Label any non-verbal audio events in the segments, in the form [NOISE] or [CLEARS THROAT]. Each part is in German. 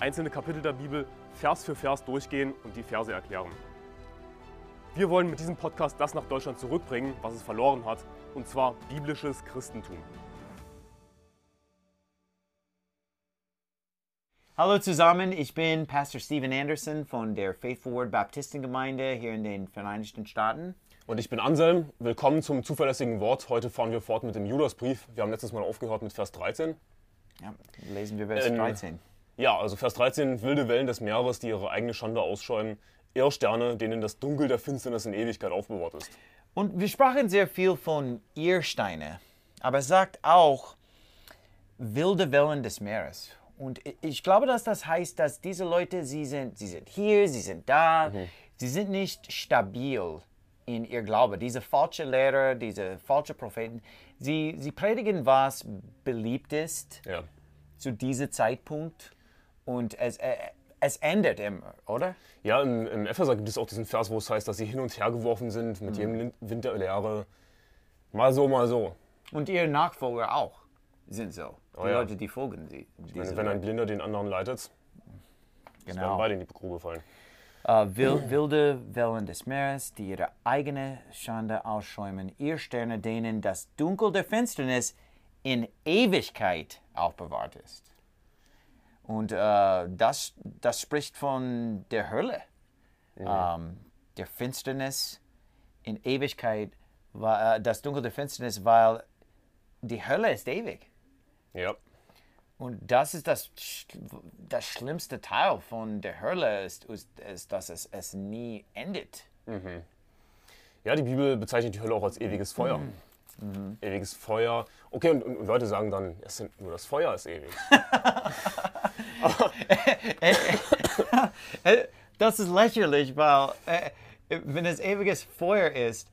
einzelne Kapitel der Bibel Vers für Vers durchgehen und die Verse erklären. Wir wollen mit diesem Podcast das nach Deutschland zurückbringen, was es verloren hat, und zwar biblisches Christentum. Hallo zusammen, ich bin Pastor Steven Anderson von der Faithful Word Baptistengemeinde hier in den Vereinigten Staaten. Und ich bin Anselm. Willkommen zum zuverlässigen Wort. Heute fahren wir fort mit dem Judasbrief. Wir haben letztes Mal aufgehört mit Vers 13. Ja, lesen wir Vers Ähm, 13. Ja, also Vers 13, wilde Wellen des Meeres, die ihre eigene Schande ausschäumen, Irrsterne, denen das Dunkel der Finsternis in Ewigkeit aufbewahrt ist. Und wir sprachen sehr viel von Irrsteine, aber es sagt auch wilde Wellen des Meeres. Und ich glaube, dass das heißt, dass diese Leute, sie sind, sie sind hier, sie sind da, sie sind nicht stabil in ihr Glaube. Diese falsche Lehrer, diese falschen Propheten, sie, sie predigen, was beliebt ist Ja. zu diesem Zeitpunkt und es, äh, es endet immer, oder? Ja, im, im Epheser gibt es auch diesen Vers, wo es heißt, dass sie hin und her geworfen sind Mhm. mit jedem Lin- Wind der Lehre. Mal so, mal so. Und ihre Nachfolger auch sind so. Die Oh ja. Leute, die folgen sie. Wenn, wenn ein Blinder den anderen leitet, werden genau. beide in die Grube fallen. Wil- wilde Wellen des Meeres, die ihre eigene Schande ausschäumen, ihr Sterne, denen das Dunkel der Finsternis in Ewigkeit aufbewahrt ist. Und äh, das, das spricht von der Hölle, ähm, der Finsternis in Ewigkeit, wa- äh, das Dunkel der Finsternis, weil die Hölle ist ewig. Ja. Und das ist das, das schlimmste Teil von der Hölle, ist, ist, ist dass es, es nie endet. Ja, die Bibel bezeichnet die Hölle auch als ewiges Feuer. Mhm. Ewiges Feuer. Okay, und, und Leute sagen dann, es sind, nur das Feuer ist ewig. [LAUGHS] [LAUGHS] Das ist lächerlich, weil äh, wenn es ewiges Feuer ist,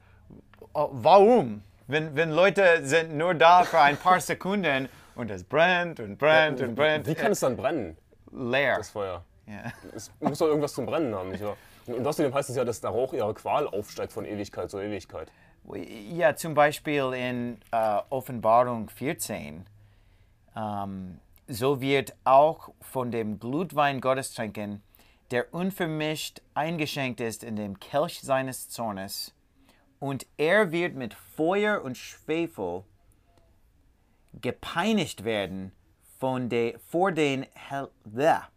äh, warum? Wenn, wenn Leute sind nur da für ein paar Sekunden und es brennt und brennt und brennt, Wie kann es dann brennen, leer. das Feuer? Ja. Es muss doch irgendwas zum Brennen haben, nicht wahr? Und, außerdem heißt es ja, dass der Rauch ihrer Qual aufsteigt von Ewigkeit zu Ewigkeit. Ja, zum Beispiel in äh, Offenbarung 14. Ähm, so wird auch von dem Glutwein Gottes trinken, der unvermischt eingeschenkt ist in dem Kelch seines Zornes, und er wird mit Feuer und Schwefel gepeinigt werden von de, vor, den,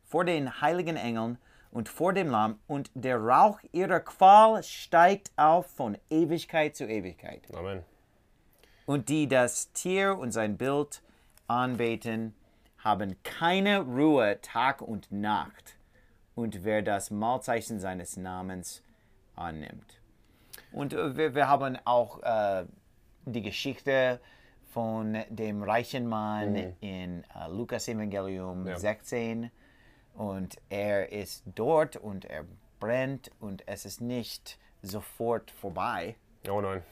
vor den heiligen Engeln und vor dem Lamm, und der Rauch ihrer Qual steigt auf von Ewigkeit zu Ewigkeit. Amen. Und die das Tier und sein Bild anbeten, haben keine Ruhe Tag und Nacht. Und wer das Mahlzeichen seines Namens annimmt. Und äh, wir, wir haben auch äh, die Geschichte von dem reichen Mann in äh, Lukas Evangelium Ja. 16. Und er ist dort und er brennt und es ist nicht sofort vorbei. Oh nein.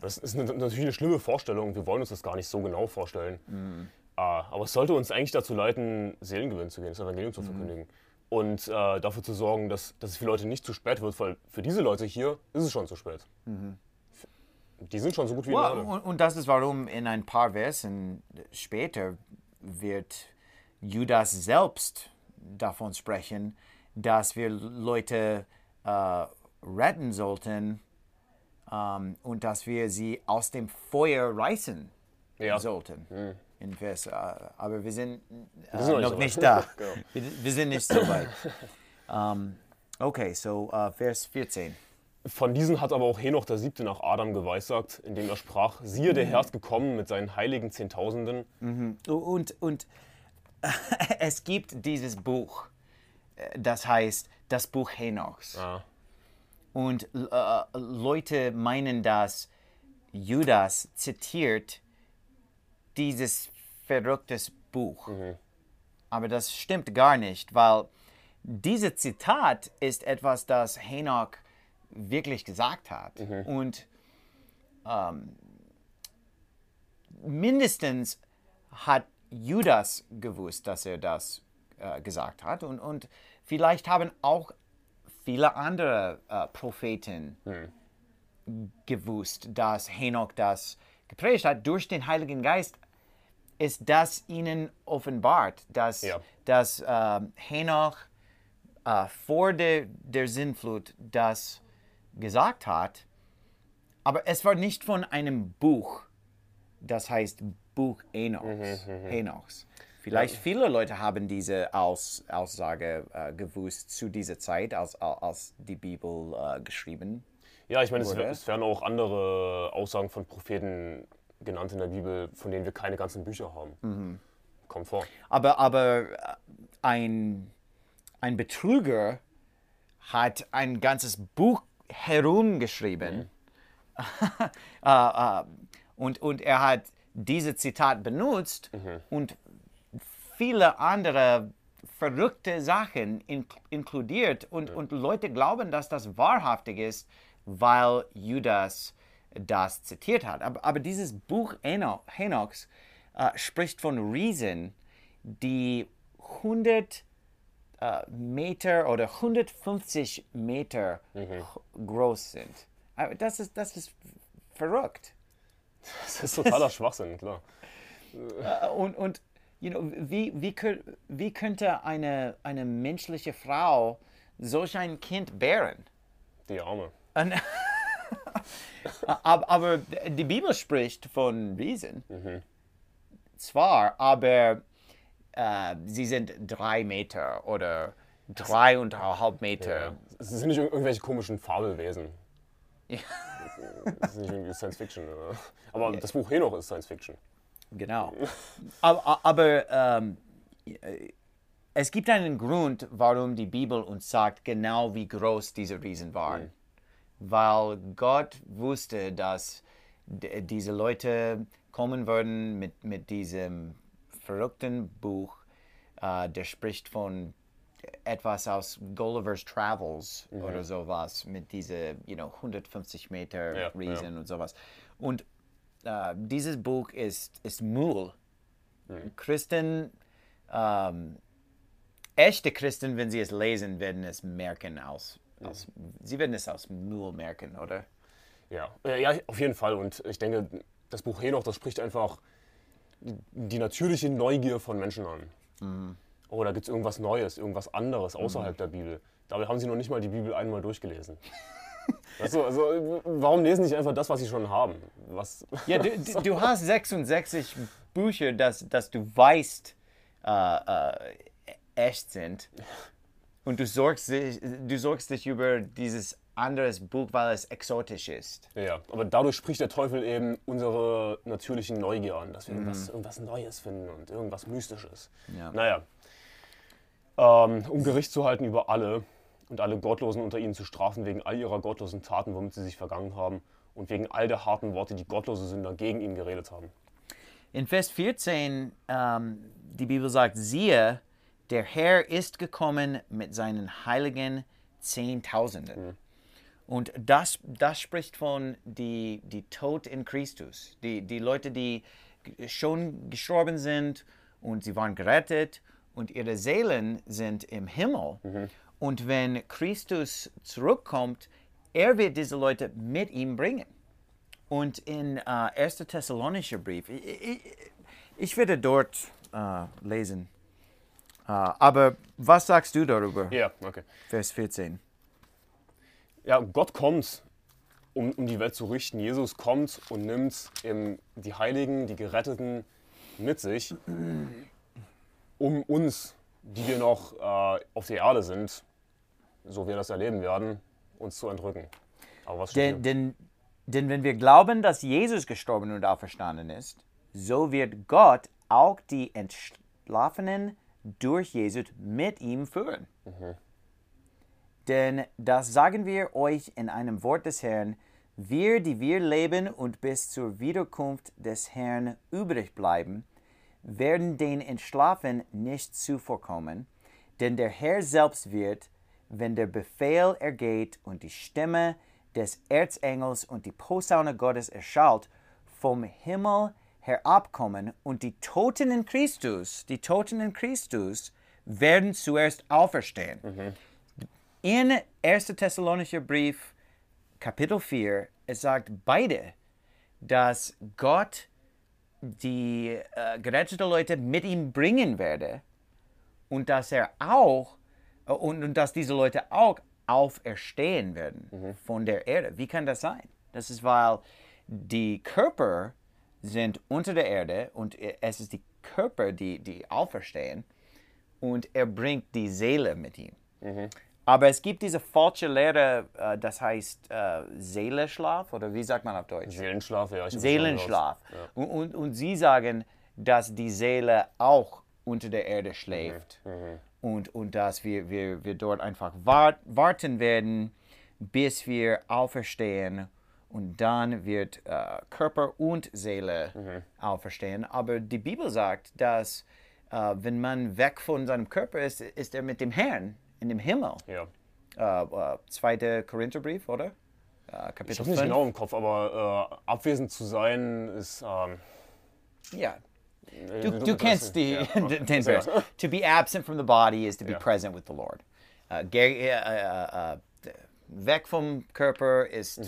Das ist eine, natürlich eine schlimme Vorstellung. Wir wollen uns das gar nicht so genau vorstellen. Ah, aber es sollte uns eigentlich dazu leiten, Seelengewinn zu gehen, das Evangelium zu verkündigen. Und äh, dafür zu sorgen, dass, dass es für Leute nicht zu spät wird, weil für diese Leute hier ist es schon zu spät. Die sind schon so gut wie Well, Hölle. und, und das ist warum in ein paar Versen später wird Judas selbst davon sprechen, dass wir Leute äh, retten sollten ähm, und dass wir sie aus dem Feuer reißen Ja. sollten. In Vers, äh, aber wir sind, äh, sind noch nicht noch so nicht da. [LAUGHS] Genau. wir, wir sind nicht so weit. Ähm, okay, so äh, Vers 14. Von diesen hat aber auch Henoch der Siebte nach Adam geweissagt, indem er sprach, siehe, der Herr ist gekommen mit seinen heiligen Zehntausenden. Und, und [LAUGHS] es gibt dieses Buch, äh, das heißt das Buch Henochs. Ah, Und äh, Leute meinen, dass Judas zitiert dieses verrücktes Buch. Aber das stimmt gar nicht, weil dieses Zitat ist etwas, das Henoch wirklich gesagt hat. Und ähm, mindestens hat Judas gewusst, dass er das äh, gesagt hat. Und, und vielleicht haben auch viele andere äh, Propheten gewusst, dass Henoch das gepredigt hat. Durch den Heiligen Geist ist das ihnen offenbart, dass, Ja. dass ähm, Henoch äh, vor der, der Sinnflut das gesagt hat. Aber es war nicht von einem Buch, das heißt Buch Enochs. Henochs. Vielleicht viele Leute haben diese Aus, Aussage äh, gewusst zu dieser Zeit, als, als die Bibel äh, geschrieben. Ja, ich meine, es, es werden auch andere Aussagen von Propheten genannt in der Bibel, von denen wir keine ganzen Bücher haben. Mhm. Kommt vor. Aber, aber äh, ein, ein Betrüger hat ein ganzes Buch herumgeschrieben. äh, [LAUGHS] äh, und, und er hat dieses Zitat benutzt und viele andere verrückte Sachen in, inkludiert. Und, und Leute glauben, dass das wahrhaftig ist, weil Judas das zitiert hat. Aber, aber dieses Buch Eno- Henochs äh, spricht von Riesen, die 100 äh, Meter oder 150 Meter h- groß sind. Aber das ist, das ist verrückt. Das ist totaler Schwachsinn, klar. Äh, Und, und you know, wie, wie, wie könnte eine, eine menschliche Frau solch ein Kind bären? Die Arme. Und- [LAUGHS] aber, die Bibel spricht von Riesen. Zwar, aber äh, sie sind drei Meter oder dreieinhalb Meter. Es sind nicht ir- irgendwelche komischen Fabelwesen. Das ist nicht irgendwie Science Fiction. Oder? Aber das Buch Henoch ist Science Fiction. Genau. Aber, aber ähm, äh, es gibt einen Grund, warum die Bibel uns sagt, genau wie groß diese Riesen waren. Weil Gott wusste, dass diese Leute kommen würden mit, mit diesem verrückten Buch, äh, der spricht von etwas aus Gulliver's Travels oder sowas, mit diese, you know, 150 Meter Ja, Riesen und sowas. Und äh, dieses Buch ist, ist Müll. Christen, ähm, echte Christen, wenn sie es lesen, werden es merken aus, aus sie werden es aus Müll merken, oder? Ja. Äh, ja, auf jeden Fall. Und ich denke, das Buch Henoch, das spricht einfach die, natürliche Neugier von Menschen an. Oh, da gibt es irgendwas Neues, irgendwas anderes außerhalb der Bibel. Dabei haben sie noch nicht mal die Bibel einmal durchgelesen. [LAUGHS] weißt du, also, warum lesen nicht einfach das, was sie schon haben? Was, [LAUGHS] Ja, du, [LAUGHS] du, du hast 66 Bücher, dass, dass du weißt, äh, äh, echt sind. Und du sorgst, dich, du sorgst dich über dieses anderes Buch, weil es exotisch ist. Ja, aber dadurch spricht der Teufel eben unsere natürlichen Neugier an, dass wir irgendwas, irgendwas Neues finden und irgendwas Mystisches. Ja. Naja, ähm, um Gericht zu halten über alle und alle Gottlosen unter ihnen zu strafen wegen all ihrer gottlosen Taten, womit sie sich vergangen haben und wegen all der harten Worte, die gottlose Sünder gegen ihn geredet haben. In Vers 14, ähm, die Bibel sagt, siehe, der Herr ist gekommen mit seinen heiligen Zehntausenden. Und das, das spricht von die, die Tod in Christus. Die, die Leute, die schon gestorben sind und sie waren gerettet und ihre Seelen sind im Himmel. Und wenn Christus zurückkommt, er wird diese Leute mit ihm bringen. Und in äh, 1. Thessalonischer Brief, ich, ich, ich werde dort äh, lesen. Äh, aber was sagst du darüber? Ja, okay. Vers 14. Ja, Gott kommt, um, um die Welt zu richten. Jesus kommt und nimmt eben die Heiligen, die Geretteten mit sich, um uns, die wir noch äh, auf der Erde sind, so wir das erleben werden, uns zu entrücken. Aber was Denn, denn, denn wenn wir glauben, dass Jesus gestorben und auferstanden ist, so wird Gott auch die Entschlafenen durch Jesus mit ihm führen. Denn das sagen wir euch in einem Wort des Herrn, wir, die wir leben und bis zur Wiederkunft des Herrn übrig bleiben, werden den Entschlafen nicht zuvorkommen, Denn der Herr selbst wird, wenn der Befehl ergeht und die Stimme des Erzengels und die Posaune Gottes erschallt, vom Himmel herabkommen und die Toten in Christus, die Toten in Christus, werden zuerst auferstehen. In 1. Thessalonischer Brief, Kapitel 4, es sagt beide, dass Gott die äh, geretteten Leute mit ihm bringen werde und dass er auch äh, und, und dass diese Leute auch auferstehen werden von der Erde. Wie kann das sein? Das ist, weil die Körper sind unter der Erde und es ist die Körper, die, die auferstehen und er bringt die Seele mit ihm. Aber es gibt diese falsche Lehre, äh, das heißt äh, Seeleschlaf oder wie sagt man auf Deutsch? Seelenschlaf, ja. Seelenschlaf. Und, und, und sie sagen, dass die Seele auch unter der Erde schläft. Und, und dass wir, wir, wir dort einfach wart, warten werden, bis wir auferstehen. Und dann wird äh, Körper und Seele auferstehen. Aber die Bibel sagt, dass äh, wenn man weg von seinem Körper ist, ist er mit dem Herrn in dem Himmel. Ja. Äh, äh, zweiter Korintherbrief, oder? Äh, Ich Kapitel habe nicht 5. genau im Kopf, aber äh, abwesend zu sein ist. Ähm, Ja. Du, du kennst die, Ja. [LAUGHS] den Vers. To be absent from the body is to be Ja. present with the Lord. Uh, äh, äh, äh, weg vom Körper ist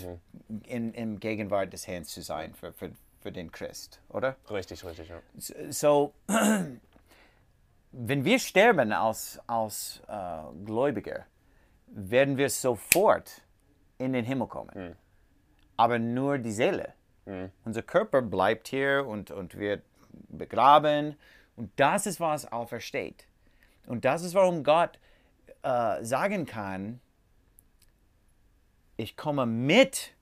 in, im Gegenwart des Herrn zu sein für, für, für den Christ, oder? Richtig, richtig, ja. So, [CLEARS THROAT] wenn wir sterben als, als äh, Gläubiger, werden wir sofort in den Himmel kommen. Aber nur die Seele. Unser Körper bleibt hier und, und wird begraben. Und das ist, was aufersteht. Und das ist, warum Gott äh, sagen kann, ich komme mit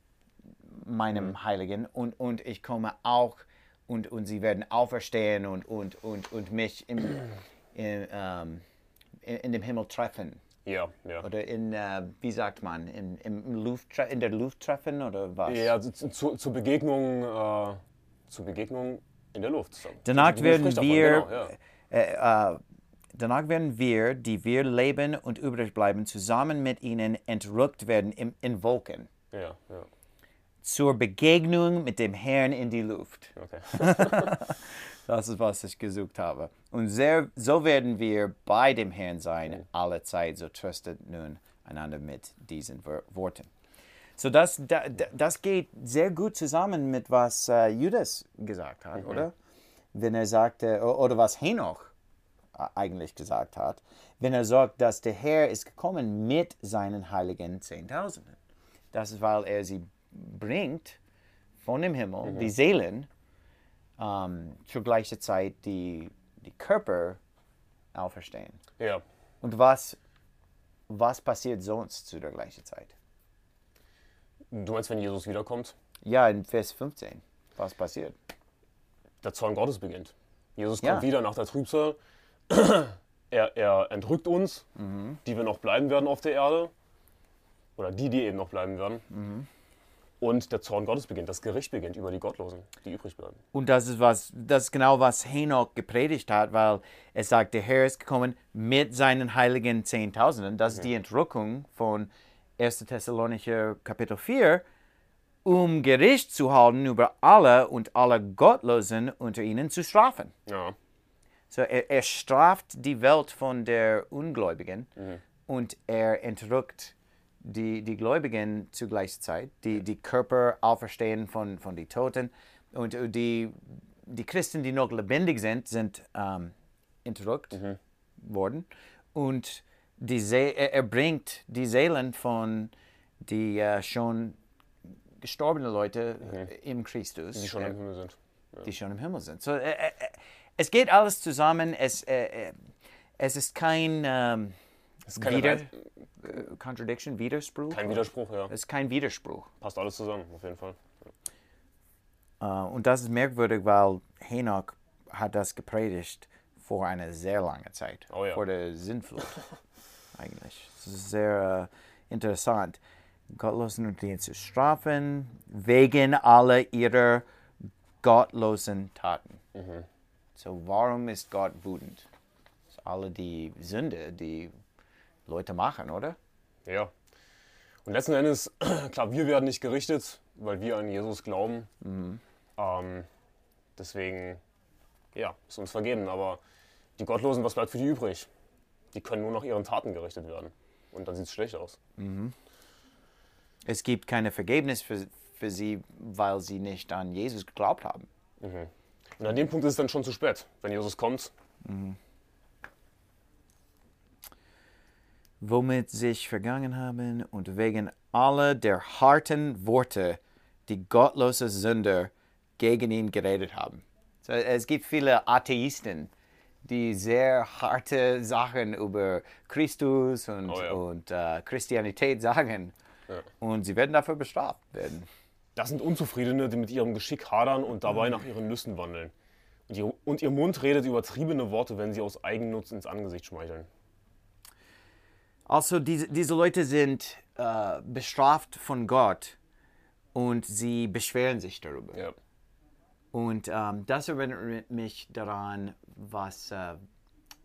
meinem Heiligen und, und ich komme auch und, und sie werden auferstehen und, und, und, und mich im, [CLEARS THROAT] in, ähm, in, in dem Himmel treffen. Ja, ja. Oder in, äh, wie sagt man, in, im Luft, in der Luft treffen oder was? Ja, also zu, zu, zur Begegnung, äh, zur Begegnung in der Luft. Danach werden wir, Genau, ja. äh, äh, danach werden wir, die wir leben und übrig bleiben, zusammen mit ihnen entrückt werden im, in Wolken ja, ja. zur Begegnung mit dem Herrn in die Luft. Okay. [LAUGHS] Das ist, was ich gesucht habe. Und sehr, so werden wir bei dem Herrn sein, alle Zeit. So tröstet nun einander mit diesen Wor- Worten. So das, da, da- das geht sehr gut zusammen mit was äh, Judas gesagt hat, oder? Wenn er sagte, oder was Henoch eigentlich gesagt hat, wenn er sagt, dass der Herr ist gekommen mit seinen heiligen Zehntausenden. Das ist, weil er sie bringt von dem Himmel, die Seelen, ähm, zur gleichen Zeit die, die Körper auferstehen. Ja. Und was, was passiert sonst zu der gleichen Zeit? Du meinst, wenn Jesus wiederkommt, Ja, in Vers 15. Was passiert? der Zorn Gottes beginnt. Jesus Ja. kommt wieder nach der Trübsal. [CLEARS THROAT] er, er entrückt uns, Mhm. die wir noch bleiben werden auf der Erde. Oder die, die eben noch bleiben werden. Mhm. Und der Zorn Gottes beginnt, das Gericht beginnt über die Gottlosen, die übrig bleiben. Und das ist, was, das ist genau, was Henoch gepredigt hat, weil es sagt, der Herr ist gekommen mit seinen heiligen Zehntausenden. Das ist die Entrückung von 1. Thessalonicher Kapitel 4, um Gericht zu halten über alle und alle Gottlosen unter ihnen zu strafen. Ja. So, er, er straft die Welt von der Ungläubigen und er entrückt die, die Gläubigen zur gleichen Zeit. Die, die Körper auferstehen von, von den Toten und die, die Christen, die noch lebendig sind, sind ähm, entrückt worden. Und die See er, er bringt die Seelen von die äh, schon gestorbenen Leute äh, im Christus. Die schon Er- im Himmel sind. die schon im Himmel sind. So, äh, äh, es geht alles zusammen. Es, äh, äh, es ist kein ähm, Wider, Weit- äh, Contradiction, Widerspruch. Kein Widerspruch, ja. Es ist kein Widerspruch. Passt alles zusammen, auf jeden Fall. Äh, und das ist merkwürdig, weil Henoch hat das gepredigt vor einer sehr langen Zeit. Oh ja. Vor der Sintflut. [LAUGHS] eigentlich. Es ist sehr äh, interessant. Gottlosen und die zu strafen, wegen aller ihrer gottlosen Taten. Mhm. So, warum ist Gott wütend? Das ist alle die Sünde, die Leute machen, oder? Ja. Und letzten Endes, [CLEARS THROAT] klar, wir werden nicht gerichtet, weil wir an Jesus glauben. Ähm, deswegen, ja, ist uns vergeben. Aber die Gottlosen, was bleibt für die übrig? Die können nur nach ihren Taten gerichtet werden. Und dann sieht es schlecht aus. Es gibt keine Vergebnis für, für sie, weil sie nicht an Jesus geglaubt haben. Und an dem Punkt ist es dann schon zu spät. Wenn Jesus kommt, womit sich vergangen haben und wegen aller der harten Worte, die gottlose Sünder gegen ihn geredet haben. So, es gibt viele Atheisten, die sehr harte Sachen über Christus und, Oh ja. und äh, Christianität sagen. Ja. Und sie werden dafür bestraft werden. Das sind Unzufriedene, die mit ihrem Geschick hadern und dabei nach ihren Lüsten wandeln. Und ihr, und ihr Mund redet übertriebene Worte, wenn sie aus Eigennutz ins Angesicht schmeicheln. Also diese, diese Leute sind äh, bestraft von Gott und sie beschweren sich darüber. Ja. Und ähm, das erinnert mich daran, was, äh,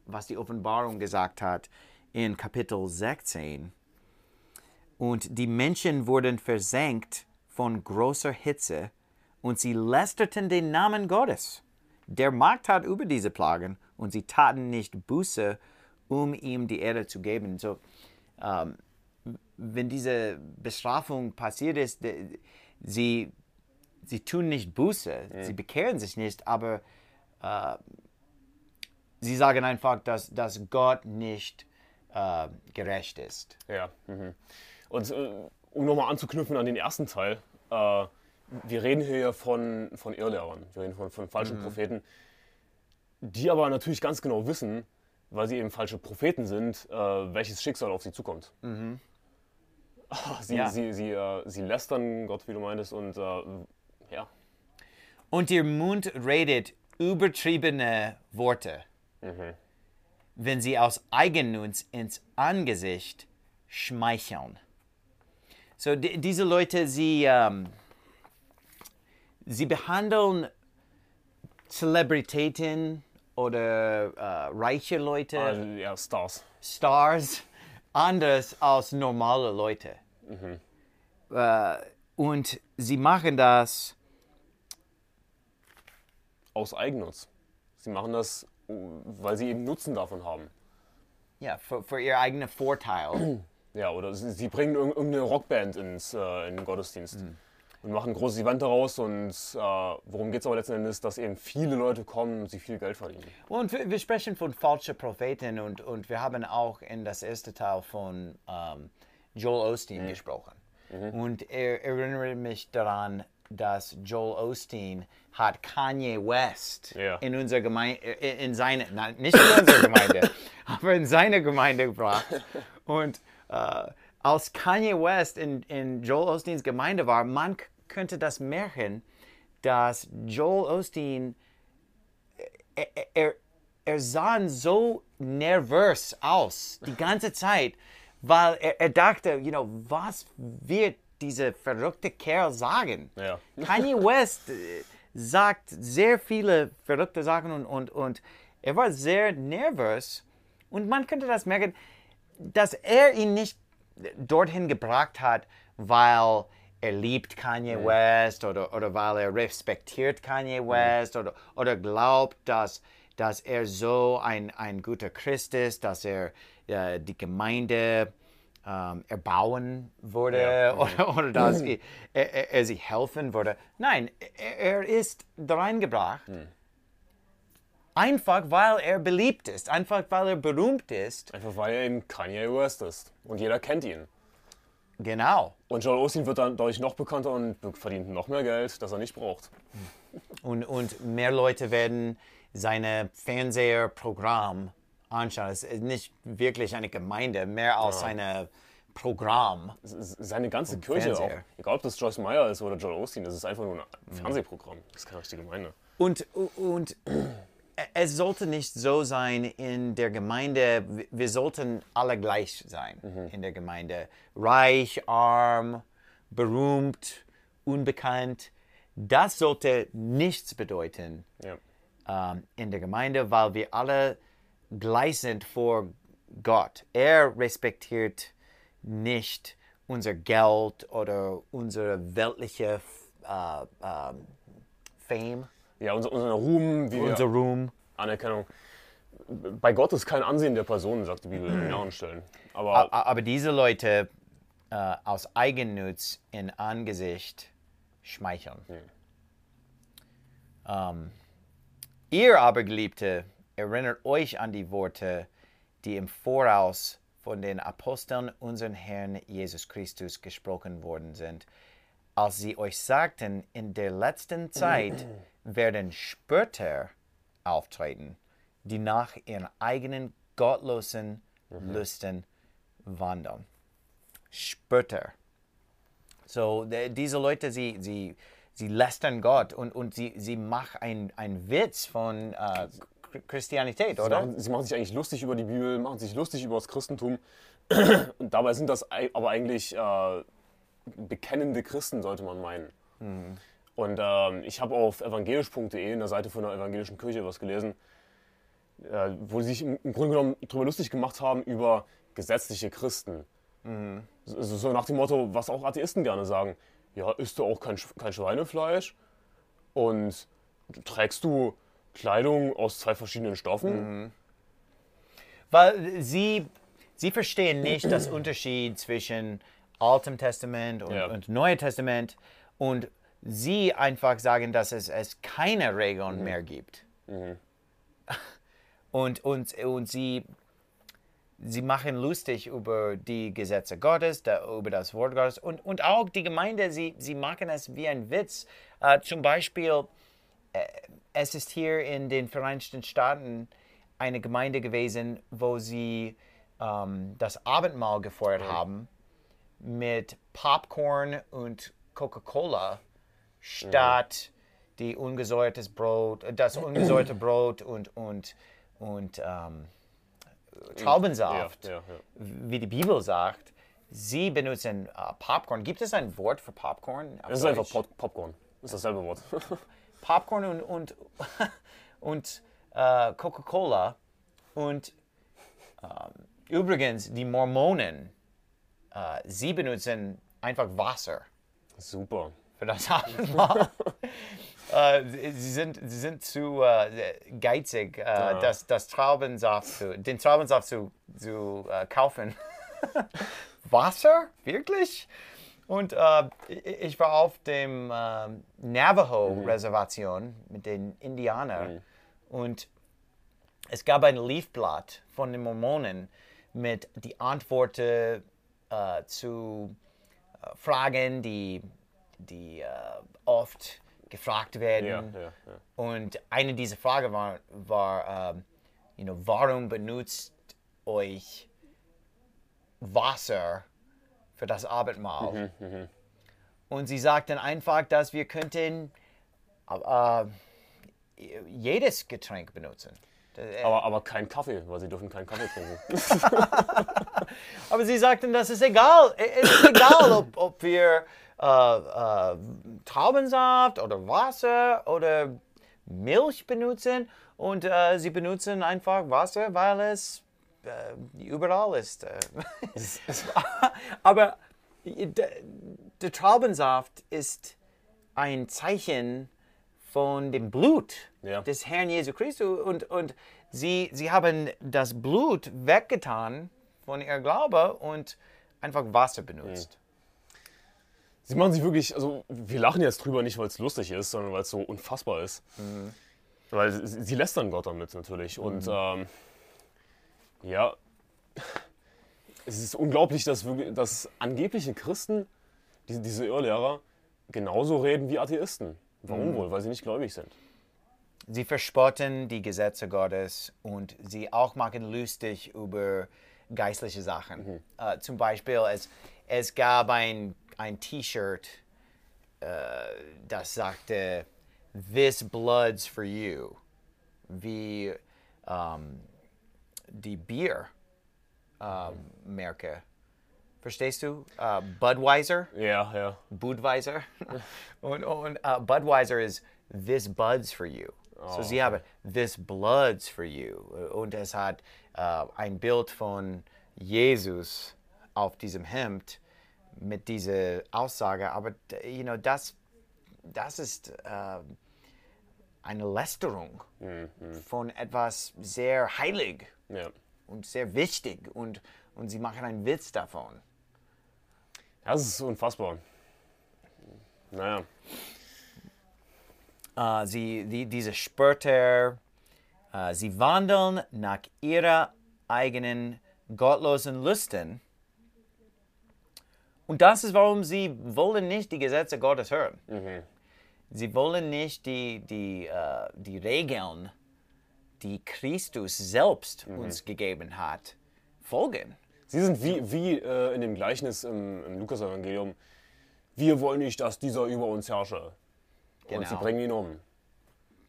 was die Offenbarung gesagt hat in Kapitel 16. Und die Menschen wurden versenkt von großer Hitze und sie lästerten den Namen Gottes. Der Markt hat über diese Plagen und sie taten nicht Buße, um ihm die Erde zu geben. So, ähm, wenn diese Bestrafung passiert ist, de- sie, sie tun nicht Buße, sie bekehren sich nicht, aber äh, sie sagen einfach, dass, dass Gott nicht äh, gerecht ist. Ja. Mhm. Und um nochmal anzuknüpfen an den ersten Teil, äh, wir reden hier ja von, von Irrlehrern, wir reden von, von falschen Propheten, die aber natürlich ganz genau wissen, weil sie eben falsche Propheten sind, äh, welches Schicksal auf sie zukommt. Ah, Sie, Ja. sie, sie, äh, sie lästern Gott, wie du meintest, und äh, ja, Und ihr Mund redet übertriebene Worte, wenn sie aus Eigennutz ins Angesicht schmeicheln. So, die, diese Leute, sie, ähm, sie behandeln Zelebritäten oder äh, reiche Leute, äh, ja Stars. Stars, anders als normale Leute. Äh, und sie machen das aus Eigennutz. Sie machen das, weil sie eben Nutzen davon haben. ja, für, für ihr eigener Vorteil. [CLEARS THROAT] Ja, oder sie, sie bringen irg- irgendeine Rockband ins, äh, in den Gottesdienst und machen ein großes Event daraus. Und äh, worum geht es aber letzten Endes, dass eben viele Leute kommen und sie viel Geld verdienen. Und wir, wir sprechen von falschen Propheten und, und wir haben auch in das erste Teil von ähm, Joel Osteen gesprochen. Und er erinnere mich daran, dass Joel Osteen hat Kanye West Ja. in unserer Gemeinde, in seine, nein, nicht in unserer Gemeinde, [COUGHS] aber in seine Gemeinde gebracht. [LAUGHS] Und äh, als Kanye West in, in Joel Osteens Gemeinde war, man könnte das merken, dass Joel Osteen er, er, er sah so nervös aus die ganze Zeit, weil er, er dachte, you know, was wird dieser verrückte Kerl sagen? Ja. Kanye West äh, sagt sehr viele verrückte Sachen und, und, und er war sehr nervös und man könnte das merken, dass er ihn nicht dorthin gebracht hat, weil er liebt Kanye West oder, oder weil er respektiert Kanye West oder, oder glaubt, dass, dass er so ein, ein guter Christ ist, dass er äh, die Gemeinde ähm, erbauen würde Ja. oder, oder dass er, er, er sie helfen würde. Nein, er, er ist da reingebracht, einfach weil er beliebt ist, einfach weil er berühmt ist. Einfach weil er eben Kanye West ist. Und jeder kennt ihn. Genau. Und Joel Osteen wird dann dadurch noch bekannter und verdient noch mehr Geld, das er nicht braucht. Und, und mehr Leute werden seine Fernsehprogramm anschauen. Es ist nicht wirklich eine Gemeinde, mehr als ein Programm. S- s- Seine ganze Kirche auch. Fernseher. Egal, ob das Joyce Meyer ist oder Joel Osteen, das ist einfach nur ein Fernsehprogramm. Das ist keine richtige Gemeinde. Und, und es sollte nicht so sein in der Gemeinde, wir sollten alle gleich sein in der Gemeinde. Reich, arm, berühmt, unbekannt. Das sollte nichts bedeuten Ja. ähm, in der Gemeinde, weil wir alle gleich sind vor Gott. Er respektiert nicht unser Geld oder unsere weltliche äh, äh, Fame, Ja, unser, unser Ruhm, wie unser wir, Ruhm. Anerkennung. Bei Gott ist kein Ansehen der Person, sagt die Bibel in mehreren Stellen. Aber Aber diese Leute äh, aus Eigennutz in Angesicht schmeicheln. Ähm, ihr aber, Geliebte, erinnert euch an die Worte, die im Voraus von den Aposteln unseren Herrn Jesus Christus gesprochen worden sind, als sie euch sagten, in der letzten Zeit [CLEARS THROAT] werden Spötter auftreten, die nach ihren eigenen gottlosen Lüsten wandern. Spötter. So, de- diese Leute, sie, sie, sie lästern Gott und, und sie, sie machen einen ein Witz von äh, Ch- Christianität, sie oder? machen, sie machen sich eigentlich lustig über die Bibel, machen sich lustig über das Christentum. [CLEARS THROAT] Und dabei sind das aber eigentlich äh, bekennende Christen, sollte man meinen. Und ähm, ich habe auf evangelisch.de, in der Seite von der evangelischen Kirche, was gelesen, äh, wo sie sich im, im Grunde genommen darüber lustig gemacht haben über gesetzliche Christen. So, so nach dem Motto, was auch Atheisten gerne sagen. Ja, isst du auch kein, kein Schweinefleisch? Und trägst du Kleidung aus zwei verschiedenen Stoffen? Weil sie, sie verstehen nicht das Unterschied zwischen Altem Testament und, Ja. und Neues Testament und sie einfach sagen, dass es, es keine Regeln mehr gibt. [LAUGHS] Und, und, und sie, sie machen lustig über die Gesetze Gottes, da, über das Wort Gottes. Und, und auch die Gemeinde, sie, sie machen es wie ein Witz. Äh, zum Beispiel, äh, es ist hier in den Vereinigten Staaten eine Gemeinde gewesen, wo sie ähm, das Abendmahl gefeiert haben mit Popcorn und Coca-Cola statt die ungesäuertes Brot, das ungesäuerte [CLEARS THROAT] Brot und, und, und ähm, Traubensaft, Ja, ja, ja. wie die Bibel sagt. Sie benutzen äh, Popcorn. Gibt es ein Wort für Popcorn? Das ist einfach? Pop Popcorn. Das ist dasselbe Wort. [LAUGHS] Popcorn und, und, [LAUGHS] und äh, Coca-Cola. Und ähm, übrigens, die Mormonen, äh, sie benutzen einfach Wasser Super. Für das [LAUGHS] Abendmahl. äh, sie, sind, sie sind zu äh, geizig, äh, das, das Traubensaft zu, den Traubensaft zu, zu äh, kaufen. [LAUGHS] Wasser? Wirklich? Und äh, ich war auf dem ähm, Navajo-Reservation mit den Indianern und es gab ein Leafblatt von den Mormonen mit die Antworten äh, zu Fragen, die, die äh, oft gefragt werden. Ja, ja, ja. Und eine dieser Fragen war, war ähm, you know, warum benutzt euch Wasser für das Abendmahl? Und sie sagten einfach, dass wir könnten äh, jedes Getränk benutzen. Äh, Aber, aber kein Kaffee, weil sie dürfen keinen Kaffee trinken. [LAUGHS] Aber sie sagten, das ist egal. Es ist egal, ob, ob wir äh, äh, Traubensaft oder Wasser oder Milch benutzen. Und äh, sie benutzen einfach Wasser, weil es äh, überall ist. äh. [LAUGHS] Aber der, der Traubensaft ist ein Zeichen von dem Blut Ja. des Herrn Jesu Christus und, und sie, sie haben das Blut weggetan von ihr Glaube und einfach Wasser benutzt. Sie machen sich wirklich, also wir lachen jetzt drüber nicht, weil es lustig ist, sondern weil es so unfassbar ist. Weil sie, sie lästern Gott damit natürlich. Und ähm, ja, es ist unglaublich, dass, wirklich, dass angebliche Christen, die, diese Irrlehrer, genauso reden wie Atheisten. Warum wohl? Weil sie nicht gläubig sind. Sie verspotten die Gesetze Gottes und sie auch machen lustig über geistliche Sachen. Äh, zum Beispiel, es, es gab ein, ein T-Shirt, äh, das sagte, This blood's for you. Wie ähm, die Bier-Marke. Verstehst du? Äh, Budweiser. Ja, ja. Budweiser. [LAUGHS] und und uh, Budweiser is this buds for you. so sie haben this bloods for you und es hat äh, ein Bild von Jesus auf diesem Hemd mit dieser Aussage, aber you know, das, das ist äh, eine Lästerung von etwas sehr heilig Ja. und sehr wichtig und, und sie machen einen Witz davon. Das ist unfassbar. Naja, Äh, sie, die, diese Spörter, äh, sie wandeln nach ihrer eigenen gottlosen Lüsten. Und das ist, warum sie wollen nicht die Gesetze Gottes hören. Sie wollen nicht die, die, äh, die Regeln, die Christus selbst uns gegeben hat, folgen. sie sind wie, wie äh, in dem Gleichnis im, im Lukas-Evangelium. Wir wollen nicht, dass dieser über uns herrsche. Und sie Genau. bringen ihn um.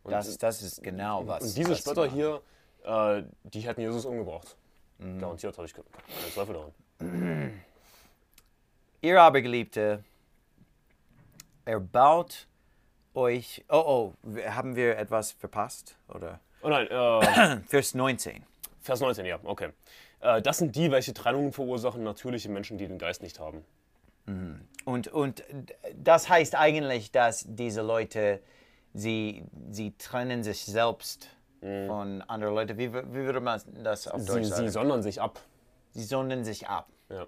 Das, das ist genau was. Und diese was Spötter hier, äh, die hätten Jesus umgebracht. Mhm. Garantiert habe ich ke- keinen Zweifel daran. [CLEARS THROAT] Ihr aber Geliebte, erbaut euch. Oh, oh, haben wir etwas verpasst? Oder? Oh nein, äh, [CLEARS THROAT] Vers 19. Vers 19, ja, okay. Äh, das sind die, welche Trennungen verursachen, natürliche Menschen, die den Geist nicht haben. Und, und das heißt eigentlich, dass diese Leute, sie, sie trennen sich selbst von anderen Leuten. Wie, wie würde man das auf Sie, Deutsch sie sagen? sondern sich ab. Sie sondern sich ab. Ja.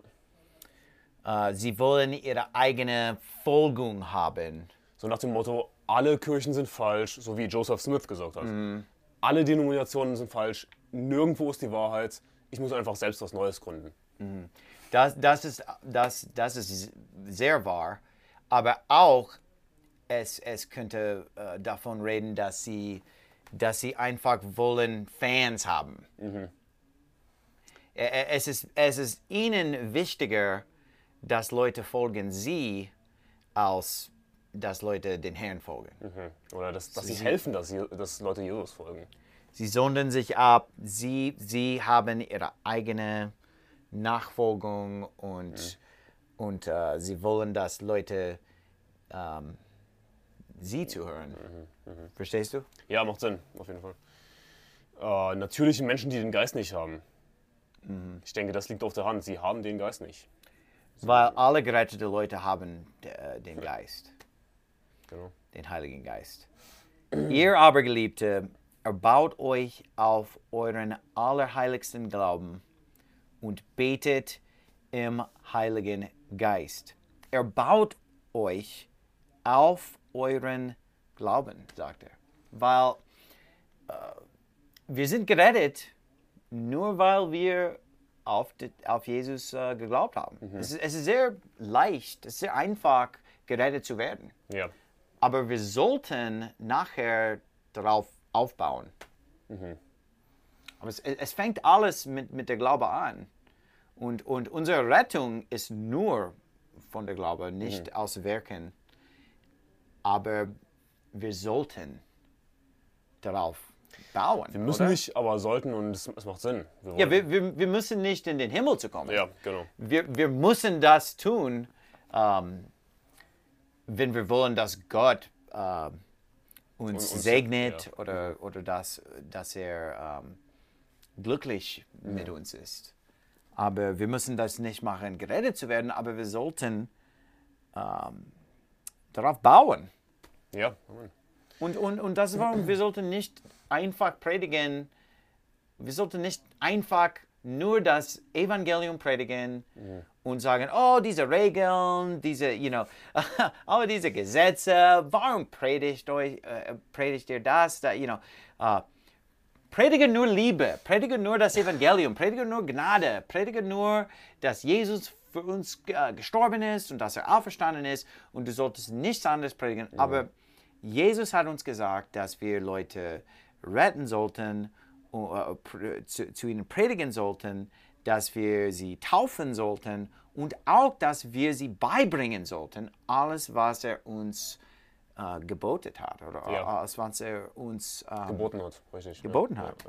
Äh, sie wollen ihre eigene Folgung haben. So nach dem Motto, alle Kirchen sind falsch, so wie Joseph Smith gesagt hat. Mhm. Alle Denominationen sind falsch, nirgendwo ist die Wahrheit. Ich muss einfach selbst was Neues gründen. Das, das, ist, das, das ist sehr wahr. Aber auch, es, es könnte äh, davon reden, dass sie, dass sie einfach wollen Fans haben. Ä- ä- Es, ist, es ist ihnen wichtiger, dass Leute folgen sie, als dass Leute den Herrn folgen. Oder dass, dass sie helfen, dass, dass Leute Jesus folgen. Sie sondern sich ab, sie, sie haben ihre eigene Nachfolgung und, und äh, sie wollen, dass Leute ähm, sie zuhören. Verstehst du? Ja, macht Sinn, auf jeden Fall. Äh, natürliche Menschen, die den Geist nicht haben. Mhm. Ich denke, das liegt auf der Hand. Sie haben den Geist nicht. Weil alle gerettete Leute haben äh, den Geist, Genau. den Heiligen Geist. Ihr aber, Geliebte, erbaut euch auf euren allerheiligsten Glauben und betet im Heiligen Geist. Erbaut euch auf euren Glauben, sagt er. Weil äh, wir sind gerettet, nur weil wir auf, die, auf Jesus äh, geglaubt haben. Es, ist, es ist sehr leicht, es ist sehr einfach, gerettet zu werden. Ja. Aber wir sollten nachher darauf aufbauen. Aber es, es fängt alles mit, mit der Glaube an. Und, und unsere Rettung ist nur von der Glaube, nicht aus Werken. Aber wir sollten darauf bauen. Wir müssen oder? nicht, aber sollten und es, es macht Sinn. Wir Ja, wir, wir, wir müssen nicht in den Himmel zu kommen. ja, genau. Wir, wir müssen das tun, ähm, wenn wir wollen, dass Gott ähm, uns, uns- segnet ja. oder, oder dass, dass er ähm, glücklich mit uns ist. Aber wir müssen das nicht machen, gerettet zu werden, aber wir sollten ähm, darauf bauen. Ja, Amen. Und, und, und das ist warum wir sollten nicht einfach predigen, wir sollten nicht einfach nur das Evangelium predigen und sagen, oh, diese Regeln, diese, you know, alle [LAUGHS] diese Gesetze, warum predigt, euch, äh, predigt ihr das? Da, you know, äh, predige nur Liebe, predige nur das Evangelium, predige nur Gnade, predige nur, dass Jesus für uns äh, gestorben ist und dass er auferstanden ist und du solltest nichts anderes predigen. Aber Jesus hat uns gesagt, dass wir Leute retten sollten, äh, zu, zu ihnen predigen sollten, dass wir sie taufen sollten und auch, dass wir sie beibringen sollten, alles, was er uns äh, gebotet hat oder Ja. alles, was er uns ähm, Geboten hat, richtig. Geboten ja, hat.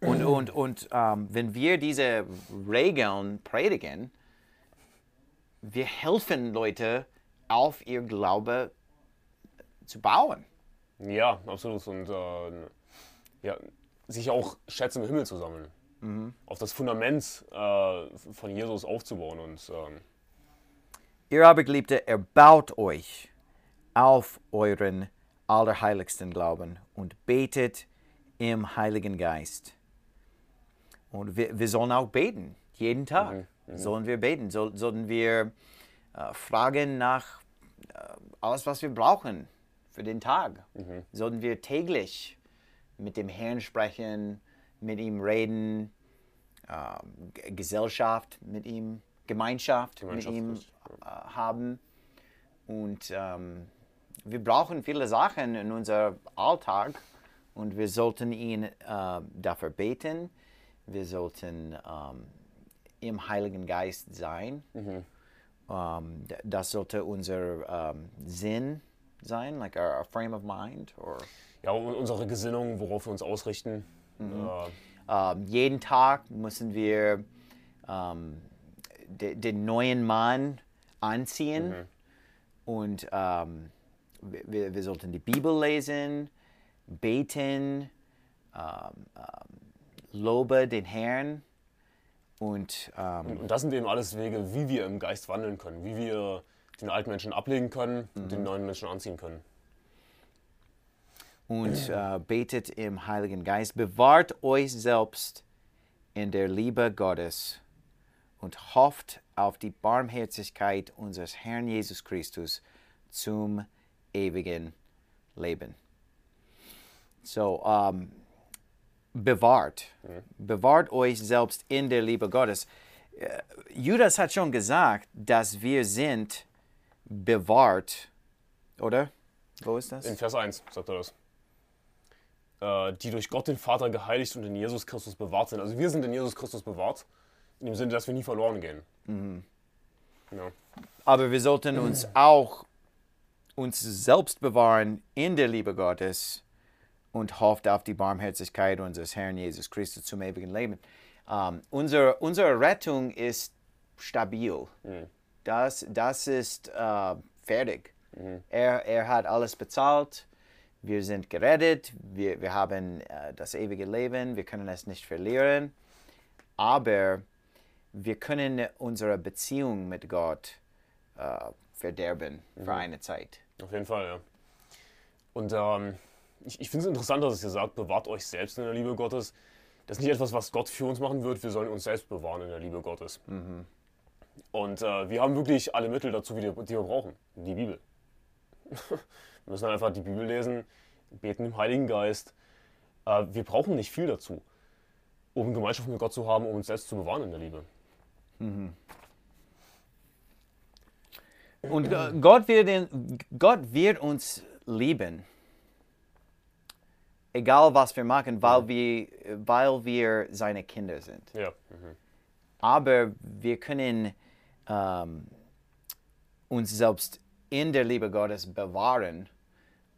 Ja, Und, und, und ähm, wenn wir diese Regeln predigen, wir helfen Leute auf ihr Glaube zu bauen. Ja, absolut. Und äh, ja, sich auch Schätze im Himmel zu sammeln. Auf das Fundament äh, von Jesus aufzubauen. Und ähm, Ihr aber Geliebte, erbaut euch auf euren allerheiligsten Glauben und betet im Heiligen Geist. Und wir, wir sollen auch beten, jeden Tag sollen wir beten, soll, sollen wir äh, fragen nach äh, alles, was wir brauchen für den Tag. Sollten wir täglich mit dem Herrn sprechen, mit ihm reden, ähm, G- Gesellschaft mit ihm, Gemeinschaft, Gemeinschaft mit ihm äh, haben. Und ähm, wir brauchen viele Sachen in unserem Alltag und wir sollten ihn äh, dafür beten. Wir sollten ähm, im Heiligen Geist sein. Ähm, d- das sollte unser ähm, Sinn sein, like our, our frame of mind. Or, ja, und unsere Gesinnung, worauf wir uns ausrichten. Äh, ähm, jeden Tag müssen wir ähm, de, den neuen Mann anziehen und ähm, wir, wir sollten die Bibel lesen, beten, ähm, lobe den Herrn und ähm, Und das sind eben alles Wege, wie wir im Geist wandeln können, wie wir den alten Menschen ablegen können und den neuen Menschen anziehen können. und äh, betet im Heiligen Geist. Bewahrt euch selbst in der Liebe Gottes und hofft auf die Barmherzigkeit unseres Herrn Jesus Christus zum ewigen Leben. So, ähm, bewahrt. Bewahrt euch selbst in der Liebe Gottes. Äh, Judas hat schon gesagt, dass wir sind bewahrt, oder? Wo ist das? In Vers 1 sagt er das. Äh, die durch Gott den Vater geheiligt und in Jesus Christus bewahrt sind. Also wir sind in Jesus Christus bewahrt, in dem Sinne, dass wir nie verloren gehen. Ja. Aber wir sollten uns auch uns selbst bewahren in der Liebe Gottes und hofft auf die Barmherzigkeit unseres Herrn Jesus Christus zum ewigen Leben. Ähm, unsere, unsere Rettung ist stabil. Das, das ist äh, fertig. Er, er hat alles bezahlt. Wir sind gerettet. Wir, wir haben äh, das ewige Leben. Wir können es nicht verlieren. Aber wir können unsere Beziehung mit Gott äh, verderben für eine Zeit. Auf jeden Fall, ja. Und ähm, ich, ich finde es interessant, dass es hier sagt, bewahrt euch selbst in der Liebe Gottes. Das ist nicht etwas, was Gott für uns machen wird, wir sollen uns selbst bewahren in der Liebe Gottes. Und äh, wir haben wirklich alle Mittel dazu, die, die wir brauchen. Die Bibel. [LAUGHS] wir müssen einfach die Bibel lesen, beten im Heiligen Geist. Äh, wir brauchen nicht viel dazu, um Gemeinschaft mit Gott zu haben, um uns selbst zu bewahren in der Liebe. Und äh, Gott wird, den, Gott wird uns lieben. Egal was wir machen, weil wir, weil wir seine Kinder sind. Ja. Mhm. Aber wir können ähm, uns selbst in der Liebe Gottes bewahren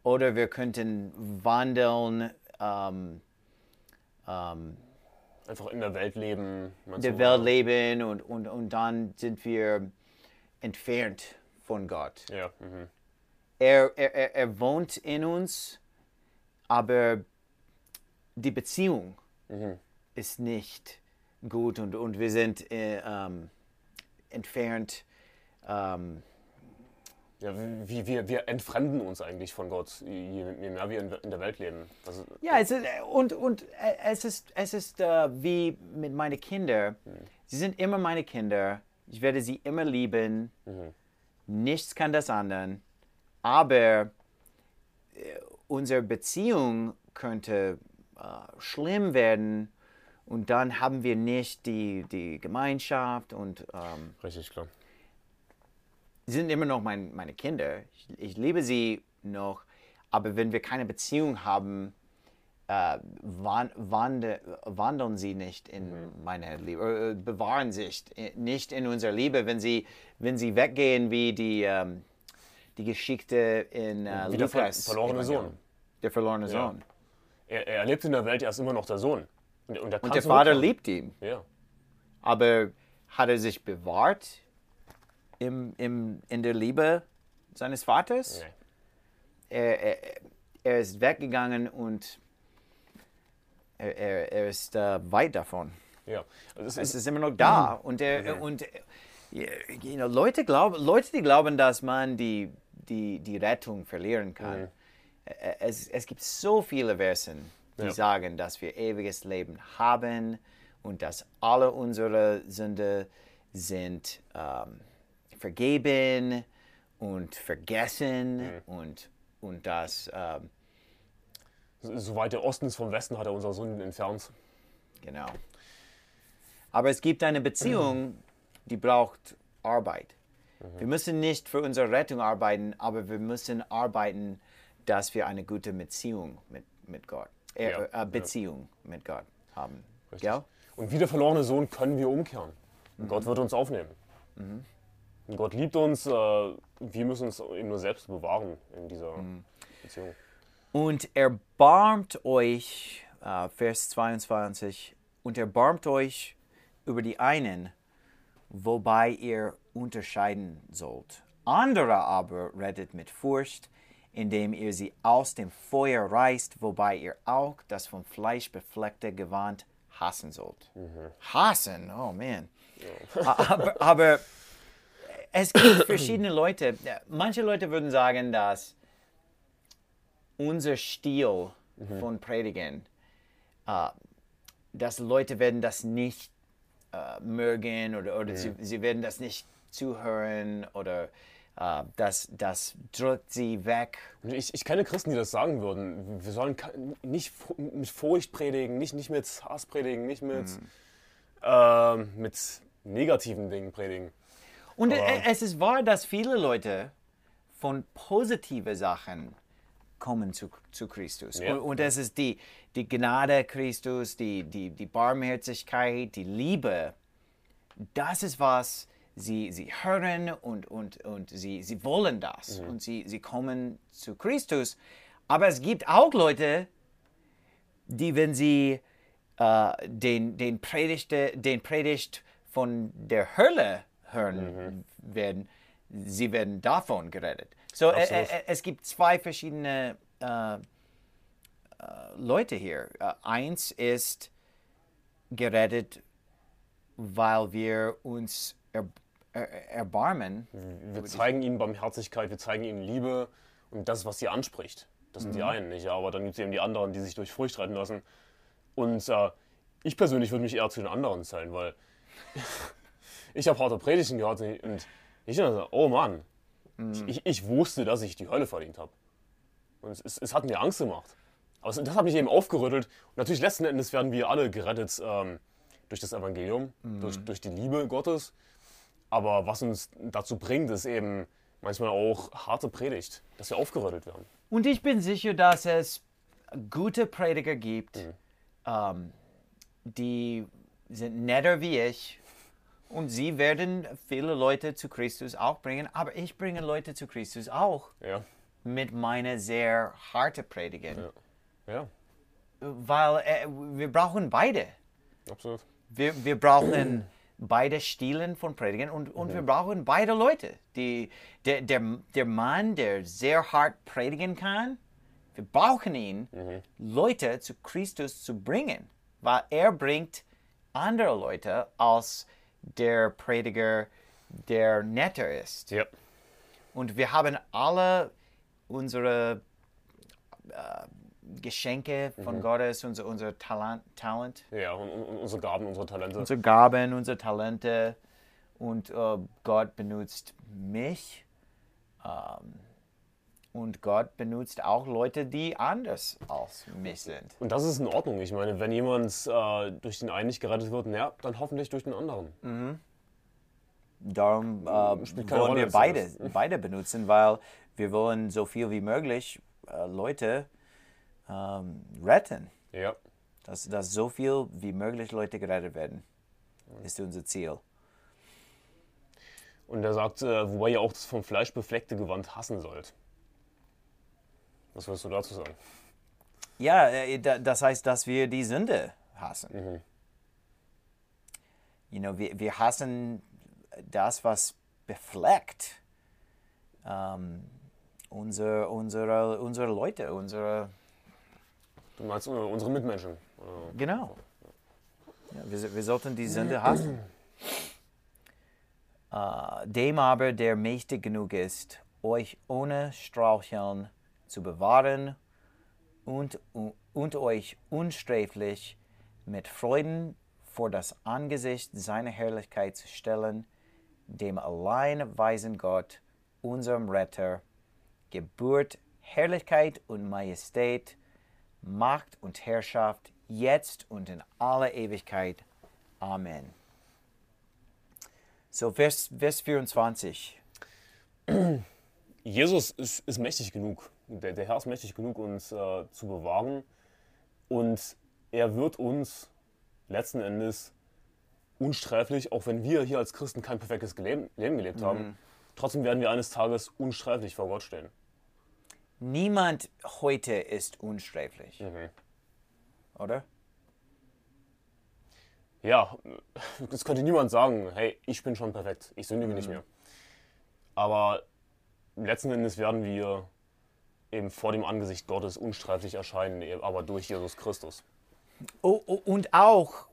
oder wir könnten wandeln, ähm, ähm, Einfach in der Welt leben. meinst der du? Welt leben und, und, und dann sind wir entfernt von Gott. Ja. Mhm. Er, er, er, er wohnt in uns, aber die Beziehung ist nicht gut und, und wir sind äh, ähm, entfernt. Ähm, Ja, wie, wir, wir entfremden uns eigentlich von Gott, je, je mehr wir in, in der Welt leben. Also, ja, es ist, und, und äh, es ist, es ist äh, wie mit meinen Kindern. Sie sind immer meine Kinder. Ich werde sie immer lieben. Nichts kann das ändern. Aber äh, unsere Beziehung könnte äh, schlimm werden und dann haben wir nicht die, die Gemeinschaft und ähm, Richtig, klar. sie sind immer noch mein, meine Kinder. Ich, ich liebe sie noch, aber wenn wir keine Beziehung haben, äh, wan, wande, wandeln sie nicht in meine Liebe, äh, bewahren sich nicht in unserer Liebe, wenn sie, wenn sie weggehen wie die, ähm, die Geschichte in äh, Wie der Lukas. verlorene Evangelium. Sohn. Der verlorene Ja. Sohn. Er, er lebt in der Welt, er ist immer noch der Sohn. Und, und, er Und der Vater liebt ihn. Ja. Aber hat er sich bewahrt im, im, in der Liebe seines Vaters? Nee. Er, er, er ist weggegangen und er, er, er ist äh, weit davon. Ja. Also es Es ist, ist immer noch da. Und, er, und äh, you know, Leute, glauben, Leute, die glauben, dass man die, die, die Rettung verlieren kann. Äh, Es, es gibt so viele Versen, die Ja. sagen, dass wir ewiges Leben haben und dass alle unsere Sünde sind ähm, vergeben und vergessen und, und dass ähm, soweit der Osten ist vom Westen, hat er unsere Sünden entfernt. Genau. Aber es gibt eine Beziehung, die braucht Arbeit. Wir müssen nicht für unsere Rettung arbeiten, aber wir müssen arbeiten, dass wir eine gute Beziehung mit, mit Gott, Ja, äh, ja. Beziehung mit Gott haben. Richtig. Gell? Und wie der verlorene Sohn können wir umkehren. Und Gott wird uns aufnehmen. Und Gott liebt uns, äh, wir müssen uns eben nur selbst bewahren in dieser Beziehung. Und erbarmt euch, äh, Vers 22, und erbarmt euch über die einen, wobei ihr unterscheiden sollt. Andere aber rettet mit Furcht, indem ihr sie aus dem Feuer reißt, wobei ihr auch das vom Fleisch befleckte Gewand hassen sollt. Hassen, oh man. aber, aber es gibt [COUGHS] verschiedene Leute. Manche Leute würden sagen, dass unser Stil von Predigen, äh, dass Leute werden das nicht äh, mögen oder, oder sie, sie werden das nicht zuhören oder äh, das, das drückt sie weg. Ich, ich kenne Christen, die das sagen würden. Wir sollen nicht mit Furcht predigen, nicht, nicht mit Hass predigen, nicht mit, ähm, mit negativen Dingen predigen. Und Aber- e- es ist wahr, dass viele Leute von positiven Sachen kommen zu, zu Christus. Ja. Und, und es ist die, die Gnade Christus, die, die, die Barmherzigkeit, die Liebe. Das ist was sie, sie hören und, und, und sie, sie wollen das. Und sie, sie kommen zu Christus. Aber es gibt auch Leute, die, wenn sie äh, den, den, Predigte, den Predigt von der Hölle hören werden, sie werden davon gerettet. So, äh, Absolut. äh, es gibt zwei verschiedene äh, äh, Leute hier. Eins ist gerettet, weil wir uns erbarmen. Wir zeigen ihnen Barmherzigkeit, wir zeigen ihnen Liebe und das, was sie anspricht. Das sind die einen, nicht? Aber dann gibt es eben die anderen, die sich durch Furcht retten lassen. Und äh, ich persönlich würde mich eher zu den anderen zählen, weil [LAUGHS] ich habe harte Predigten gehört und ich dachte, oh Mann, ich, ich wusste, dass ich die Hölle verdient habe. Und es, es, es hat mir Angst gemacht. Aber es, das hat mich eben aufgerüttelt. Und natürlich letzten Endes werden wir alle gerettet ähm, durch das Evangelium, durch, durch die Liebe Gottes. Aber was uns dazu bringt, ist eben manchmal auch harte Predigt, dass wir aufgerüttelt werden. Und ich bin sicher, dass es gute Prediger gibt, ähm, die sind netter wie ich. Und sie werden viele Leute zu Christus auch bringen, aber ich bringe Leute zu Christus auch Ja, mit meiner sehr harte Predigen, ja, weil äh, wir brauchen beide. absolut. Wir, wir brauchen beide Stilen von Predigen und, und wir brauchen beide Leute. Die, der, der, der Mann, der sehr hart predigen kann, wir brauchen ihn, Leute zu Christus zu bringen, weil er bringt andere Leute als der Prediger, der netter ist. Ja, Und wir haben alle unsere äh, Geschenke von Gottes, unser, unser Talent, Talent ja und, und, unsere Gaben, unsere Talente. unsere Gaben, unsere Talente und äh, Gott benutzt mich ähm, und Gott benutzt auch Leute, die anders als mich sind. Und das ist in Ordnung. Ich meine, wenn jemand äh, durch den einen nicht gerettet wird, ja, dann hoffentlich durch den anderen. Darum äh, keine wollen wir beide, [LAUGHS] beide benutzen, weil wir wollen so viel wie möglich äh, Leute ähm, retten. Ja, Dass, dass so viel wie möglich Leute gerettet werden, ist unser Ziel. und er sagt, äh, wobei ihr auch das vom Fleisch befleckte Gewand hassen sollt. Was würdest du dazu sagen? Ja, äh, da- das heißt, dass wir die Sünde hassen. You know, wir, wir hassen das, was befleckt. Ähm, unsere, unsere, unsere Leute, unsere, Du meinst äh, unsere Mitmenschen. Äh, genau. Ja, wir, wir sollten die Sünde hassen. Äh, dem aber, der mächtig genug ist, euch ohne Straucheln zu bewahren und, und euch unsträflich mit Freuden vor das Angesicht seiner Herrlichkeit zu stellen, dem allein weisen Gott, unserem Retter, Geburt, Herrlichkeit und Majestät, Macht und Herrschaft, jetzt und in aller Ewigkeit. Amen. So, Vers, Vers 24. [CLEARS THROAT] Jesus ist, ist mächtig genug. Der, der Herr ist mächtig genug, uns äh, zu bewahren. Und er wird uns letzten Endes unsträflich, auch wenn wir hier als Christen kein perfektes Leben, Leben gelebt haben, trotzdem werden wir eines Tages unsträflich vor Gott stehen. Niemand heute ist unsträflich, oder? Ja, das könnte niemand sagen, hey, ich bin schon perfekt, ich sündige nicht mehr. Aber letzten Endes werden wir eben vor dem Angesicht Gottes unsträflich erscheinen, aber durch Jesus Christus. Oh, oh, und auch,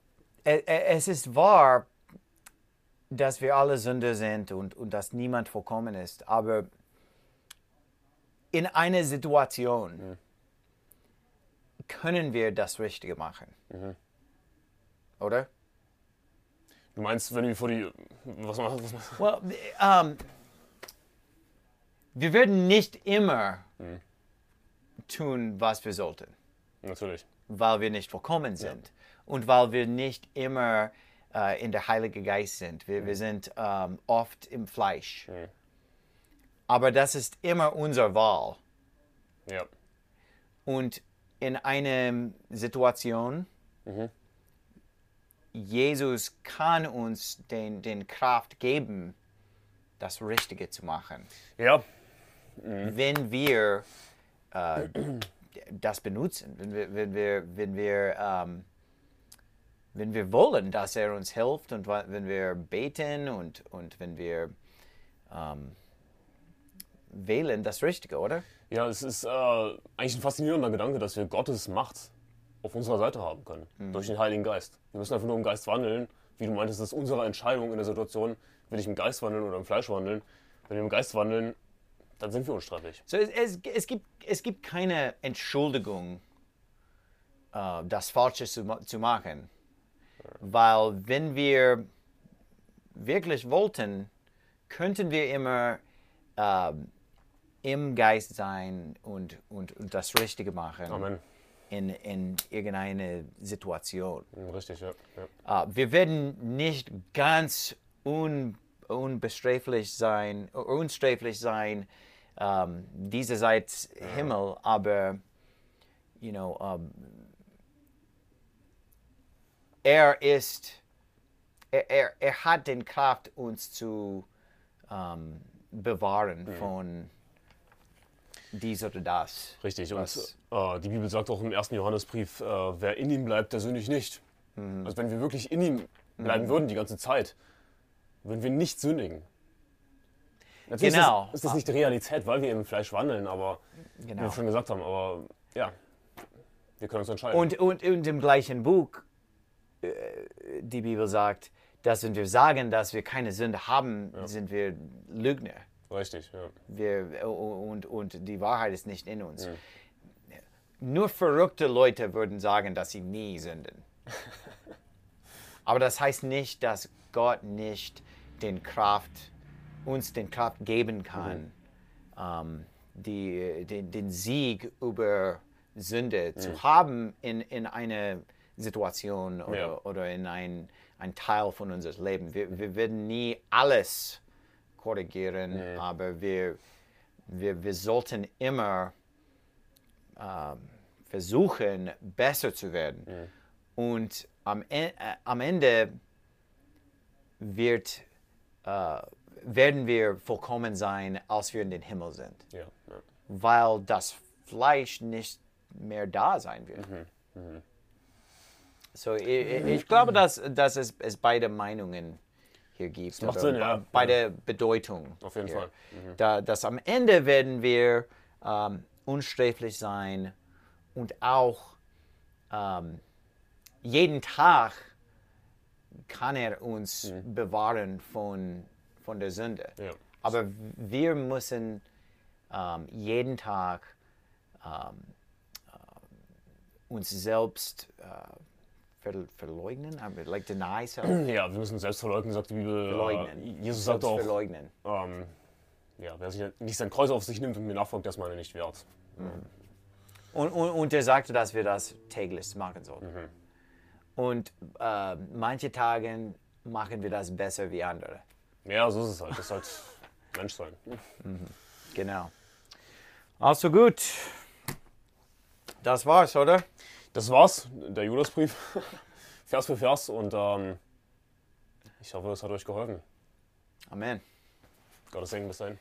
äh, äh, es ist wahr, dass wir alle Sünder sind und, und dass niemand vollkommen ist. Aber in einer Situation können wir das Richtige machen. Oder? Du meinst, wenn wir vor die. Was, was, was, Well, ähm, wir werden nicht immer tun, was wir sollten. natürlich. weil wir nicht vollkommen sind und weil wir nicht immer äh, in der Heilige Geist sind. Wir, wir sind ähm, oft im Fleisch. Aber das ist immer unsere Wahl. Ja. Und in einer Situation, Jesus kann uns den, den Kraft geben, das Richtige zu machen. Ja, wenn wir äh, das benutzen, wenn wir, wenn wir, wenn wir, ähm, wenn wir wollen, dass er uns hilft und wenn wir beten und, und wenn wir ähm, wählen das Richtige, oder? ja, es ist äh, eigentlich ein faszinierender Gedanke, dass wir Gottes Macht auf unserer Seite haben können. Durch den Heiligen Geist. Wir müssen einfach nur im Geist wandeln. Wie du meintest, das ist unsere Entscheidung in der Situation, will ich im Geist wandeln oder im Fleisch wandeln. Wenn wir im Geist wandeln, dann sind wir unsträflich. So, es, es, es, gibt, es gibt keine Entschuldigung, äh, das Falsche zu, zu machen. Weil wenn wir wirklich wollten, könnten wir immer ähm, im Geist sein und, und, und das Richtige machen Amen. in, in irgendeiner Situation. Richtig, ja. ja. Äh, wir werden nicht ganz un, unbesträflich sein, unsträflich sein, ähm, dieserseits Himmel, aber you know, ähm, er ist, er, er, er hat den Kraft, uns zu ähm, bewahren von dies oder das. Richtig. Und äh, die Bibel sagt auch im ersten Johannesbrief, äh, wer in ihm bleibt, der sündigt nicht. Also wenn wir wirklich in ihm bleiben würden die ganze Zeit, würden wir nicht sündigen. Natürlich Genau. ist, das, ist das nicht die Realität, weil wir im Fleisch wandeln, aber wie Genau. wir schon gesagt haben, aber ja, wir können uns entscheiden. Und, und, und im gleichen Buch, äh, die Bibel sagt, dass wenn wir sagen, dass wir keine Sünde haben, sind wir Lügner. Richtig, ja. Wir, und, und die Wahrheit ist nicht in uns. Nur verrückte Leute würden sagen, dass sie nie sünden. [LAUGHS] Aber das heißt nicht, dass Gott nicht den Kraft, uns den Kraft geben kann, ähm, die, den, den Sieg über Sünde zu haben in, in einer Situation oder, Ja. oder in ein, ein Teil von unseres Lebens. Wir, wir werden nie alles korrigieren, aber wir, wir, wir sollten immer ähm, versuchen, besser zu werden. Und am, En- äh, am Ende wird, äh, werden wir vollkommen sein, als wir in den Himmel sind, ja, ja. weil das Fleisch nicht mehr da sein wird. So, ich, ich- ich glaube, dass, dass es, es beide Meinungen hier gibt. macht oder Sinn, ja. Bei der Bedeutung. Auf jeden hier. Fall. Da, dass am Ende werden wir ähm, unsträflich sein und auch ähm, jeden Tag kann er uns bewahren von, von der Sünde. Ja. Aber wir müssen ähm, jeden Tag ähm, äh, uns selbst äh, ver verleugnen, aber like deny [CLEARS THROAT] self, Ja, wir müssen selbst verleugnen, sagt die Bibel. verleugnen. Äh, Jesus sagt Selbst auch, verleugnen. ähm, ja, wer sich nicht sein Kreuz auf sich nimmt und mir nachfolgt, ist meine nicht wert. Und, und, und er sagte, dass wir das täglich machen sollten. Und äh, manche Tage machen wir das besser wie andere. Ja, so ist es halt. Das ist halt [LAUGHS] Menschsein. Genau. Also gut. Das war's, oder? Das war's, der Judasbrief. [LAUGHS] Vers für Vers und ähm, ich hoffe, es hat euch geholfen. Amen. Gottes Segen bis dahin.